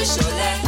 kò